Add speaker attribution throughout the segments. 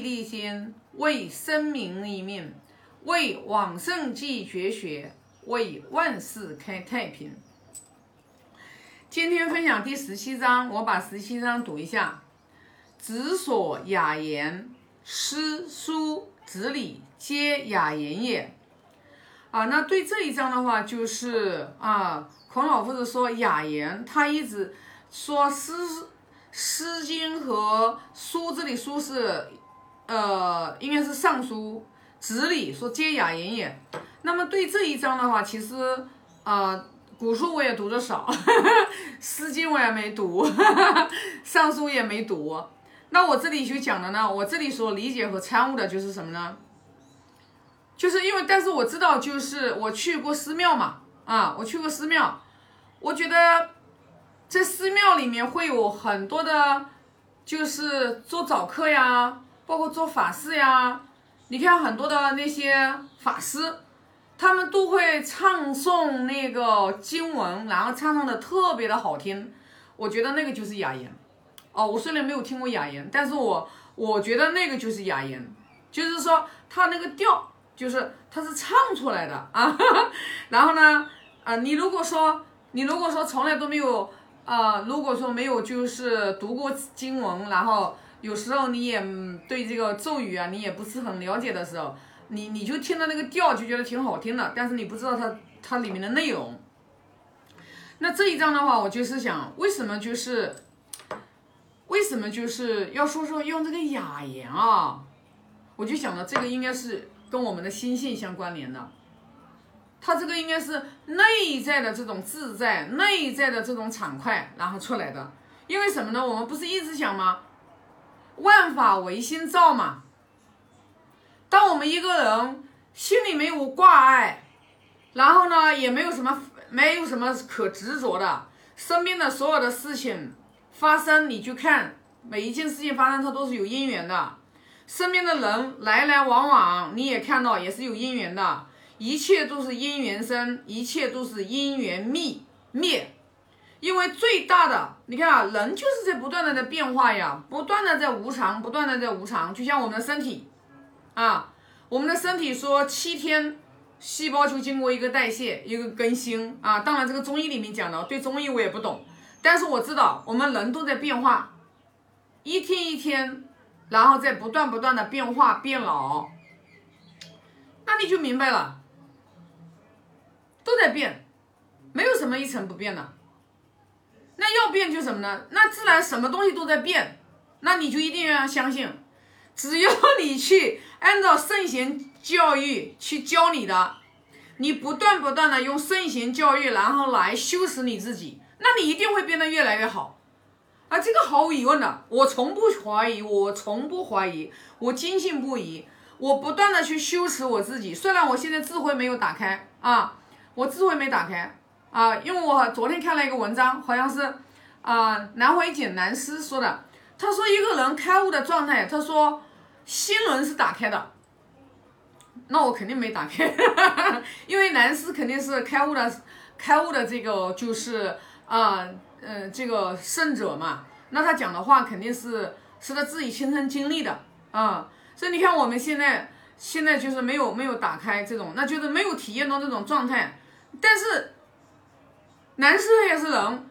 Speaker 1: 立心，为生民立命，为往圣继绝学，为万世开太平。今天分享第十七章，我把十七章读一下：子所雅言，诗书子礼皆雅言也。啊，那对这一章的话，就是啊，孔老夫子说雅言，他一直说诗。《诗经》和书这里书是，呃，应该是尚书。子里说皆雅言也。那么对这一章的话，其实啊，古书我也读的少，《诗经》我也没读，尚书也没读。那我这里就讲的呢，我这里所理解和参悟的就是什么呢？就是因为，但是我知道，就是我去过寺庙嘛，啊，我去过寺庙，我觉得。在寺庙里面会有很多的，就是做早课呀，包括做法事呀。你看很多的那些法师，他们都会唱诵那个经文，然后唱唱的特别的好听。我觉得那个就是雅言。哦，我虽然没有听过雅言，但是我我觉得那个就是雅言，就是说他那个调，就是他是唱出来的啊。然后呢，啊，你如果说你如果说从来都没有。啊，如果说没有就是读过经文，然后有时候你也对这个咒语啊，你也不是很了解的时候，你你就听到那个调就觉得挺好听的，但是你不知道它它里面的内容。那这一章的话，我就是想，为什么就是为什么就是要说说用这个雅言啊？我就想到这个应该是跟我们的心性相关联的。他这个应该是内在的这种自在，内在的这种畅快，然后出来的。因为什么呢？我们不是一直讲吗？万法唯心造嘛。当我们一个人心里没有挂碍，然后呢，也没有什么没有什么可执着的，身边的所有的事情发生，你去看每一件事情发生，它都是有因缘的。身边的人来来往往，你也看到，也是有因缘的。一切都是因缘生，一切都是因缘灭灭。因为最大的，你看啊，人就是在不断的在变化呀，不断的在无常，不断的在无常。就像我们的身体，啊，我们的身体说七天细胞就经过一个代谢，一个更新啊。当然这个中医里面讲的，对中医我也不懂，但是我知道我们人都在变化，一天一天，然后在不断不断的变化变老，那你就明白了。都在变，没有什么一成不变的。那要变就什么呢？那自然什么东西都在变，那你就一定要相信，只要你去按照圣贤教育去教你的，你不断不断的用圣贤教育，然后来修持你自己，那你一定会变得越来越好。啊，这个毫无疑问的，我从不怀疑，我从不怀疑，我坚信不疑，我不断的去修持我自己。虽然我现在智慧没有打开啊。我智慧没打开啊，因为我昨天看了一个文章，好像是啊南怀瑾南师说的。他说一个人开悟的状态，他说心轮是打开的。那我肯定没打开，因为南师肯定是开悟的，开悟的这个就是啊嗯这个圣者嘛。那他讲的话肯定是是他自己亲身经历的啊。所以你看我们现在现在就是没有没有打开这种，那就是没有体验到这种状态。但是，男师也是人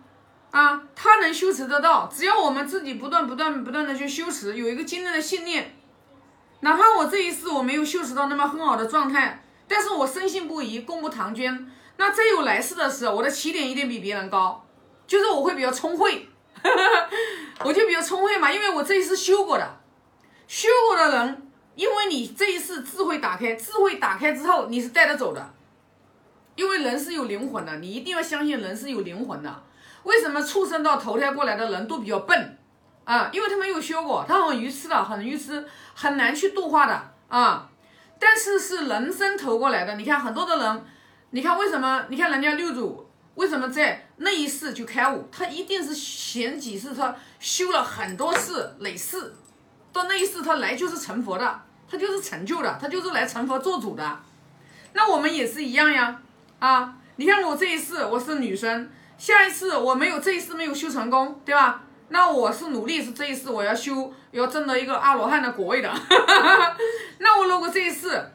Speaker 1: 啊，他能修持得到。只要我们自己不断、不断、不断的去修持，有一个坚定的信念，哪怕我这一世我没有修持到那么很好的状态，但是我深信不疑，功不唐捐。那再有来世的时候，我的起点一定比别人高，就是我会比较聪慧，我就比较聪慧嘛，因为我这一世修过的，修过的人，因为你这一世智慧打开，智慧打开之后，你是带得走的。因为人是有灵魂的，你一定要相信人是有灵魂的。为什么畜生到投胎过来的人都比较笨啊？因为他没有修过，他很愚痴的，很愚痴，很难去度化的啊。但是是人生投过来的，你看很多的人，你看为什么？你看人家六祖为什么在那一世就开悟？他一定是前几世他修了很多世累世，到那一世他来就是成佛的，他就是成就的，他就是来成佛做主的。那我们也是一样呀。啊，你看我这一世我是女生，下一次我没有这一世没有修成功，对吧？那我是努力是这一世我要修，要挣到一个阿罗汉的果位的。那我如果这一世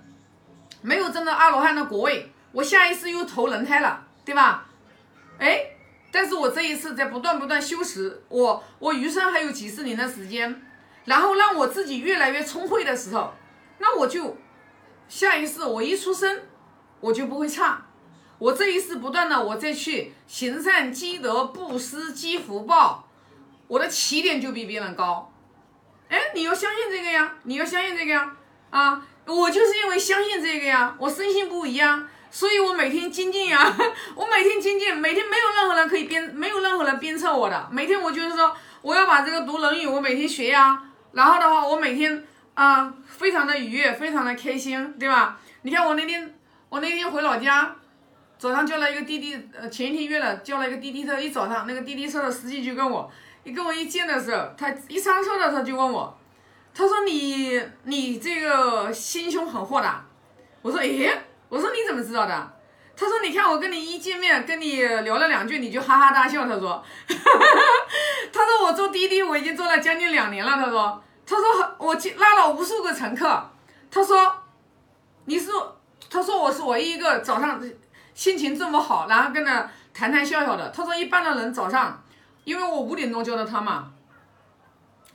Speaker 1: 没有挣到阿罗汉的果位，我下一世又投人胎了，对吧？哎，但是我这一次在不断不断修持，我我余生还有几十年的时间，然后让我自己越来越聪慧的时候，那我就下一世我一出生我就不会差。我这一世不断的我再去行善积德布施积福报。我的起点就比别人高，哎，你要相信这个呀，你要相信这个呀，啊，我就是因为相信这个呀，我深信不疑啊，所以我每天精进呀，我每天精进，每天没有任何人可以鞭，没有任何人鞭策我的，每天我就是说，我要把这个读《论语》，我每天学呀，然后的话，我每天啊，非常的愉悦，非常的开心，对吧？你看我那天，我那天回老家，早上叫了一个滴滴，呃，前一天约了，叫了一个滴滴车，一早上那个滴滴车的司机就跟我。一跟我一见的时候，他一上车的时候就问我，他说你你这个心胸很豁达，我说诶，我说你怎么知道的？他说你看我跟你一见面，跟你聊了两句，你就哈哈大笑。他说，他说我坐滴滴我已经坐了将近两年了。他说，他说我拉了无数个乘客。他说，你是，他说我是唯一一个早上心情这么好，然后跟他谈谈笑笑的。他说一般的人早上。因为我五点钟叫的他嘛，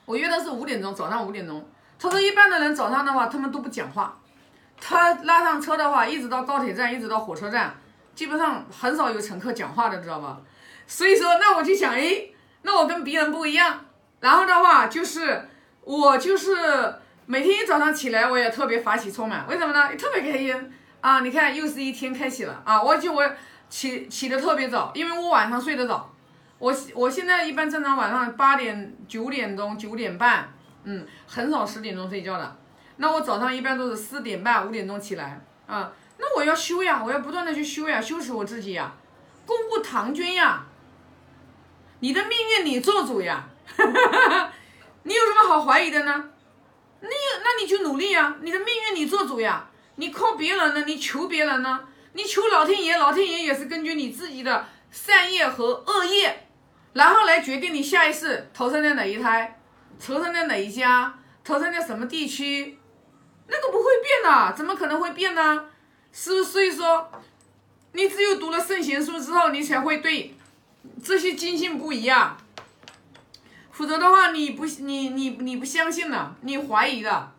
Speaker 1: 我约的是五点钟，早上五点钟。他说一般的人早上的话，他们都不讲话。他拉上车的话，一直到高铁站，一直到火车站，基本上很少有乘客讲话的，知道吧？所以说，那我就想，哎，那我跟别人不一样。然后的话，就是我就是每天一早上起来，我也特别法喜充满。为什么呢？特别开心啊！你看，又是一天开启了啊！我就我起起的特别早，因为我晚上睡得早。我我现在一般正常晚上八点九点钟九点半，嗯，很少十点钟睡觉的。那我早上一般都是四点半五点钟起来啊。那我要修呀，我要不断的去修呀，修持我自己呀，功布唐军呀。你的命运你做主呀，你有什么好怀疑的呢？你那你就努力呀，你的命运你做主呀。你靠别人呢？你求别人呢？你求老天爷，老天爷也是根据你自己的善业和恶业。然后来决定你下一世投生在哪一胎，投生在哪一家，投生在什么地区，那个不会变的，怎么可能会变呢？是不是？所以说，你只有读了圣贤书之后，你才会对这些坚信不疑啊。否则的话，你不你你你不相信了，你怀疑的，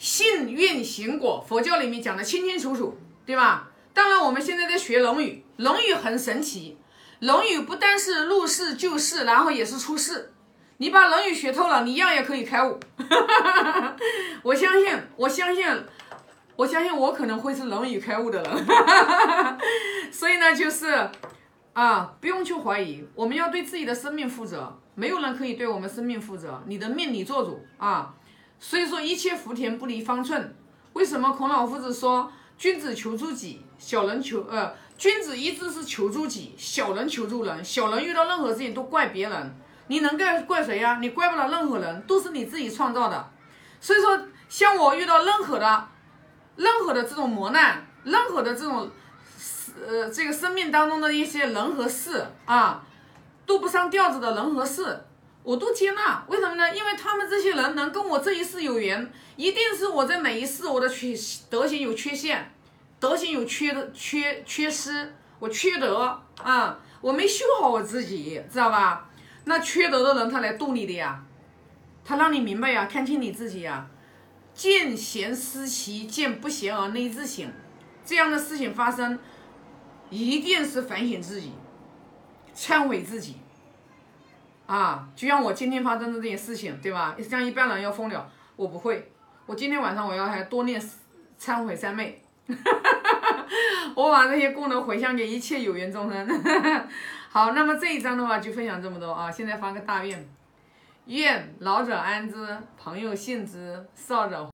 Speaker 1: 信运行果，佛教里面讲的清清楚楚，对吧？当然，我们现在在学《论语》，《论语》很神奇。《论语》不单是入世救世，然后也是出世。你把《论语》学透了，你一样也可以开悟。我相信，我相信，我相信我可能会是《论语》开悟的人。所以呢，就是啊，不用去怀疑，我们要对自己的生命负责。没有人可以对我们生命负责，你的命你做主啊。所以说，一切福田不离方寸。为什么孔老夫子说，君子求诸己，小人求呃。君子一直是求助己，小人求助人。小人遇到任何事情都怪别人，你能怪怪谁呀？你怪不了任何人，都是你自己创造的。所以说，像我遇到任何的、任何的这种磨难，任何的这种呃这个生命当中的一些人和事啊，都不上调子的人和事，我都接纳。为什么呢？因为他们这些人能跟我这一世有缘，一定是我在哪一世我的缺德行有缺陷。德行有缺的缺缺失，我缺德啊，我没修好我自己，知道吧？那缺德的人他来度你的呀，他让你明白呀，看清你自己呀。见贤思齐，见不贤而内自省，这样的事情发生，一定是反省自己，忏悔自己。啊，就像我今天发生的这件事情，对吧？像一般人要疯了，我不会。我今天晚上我要还多念忏悔三昧。我把这些功能回向给一切有缘众生。好，那么这一章的话就分享这么多啊！现在发个大愿，愿老者安之，朋友信之，少者。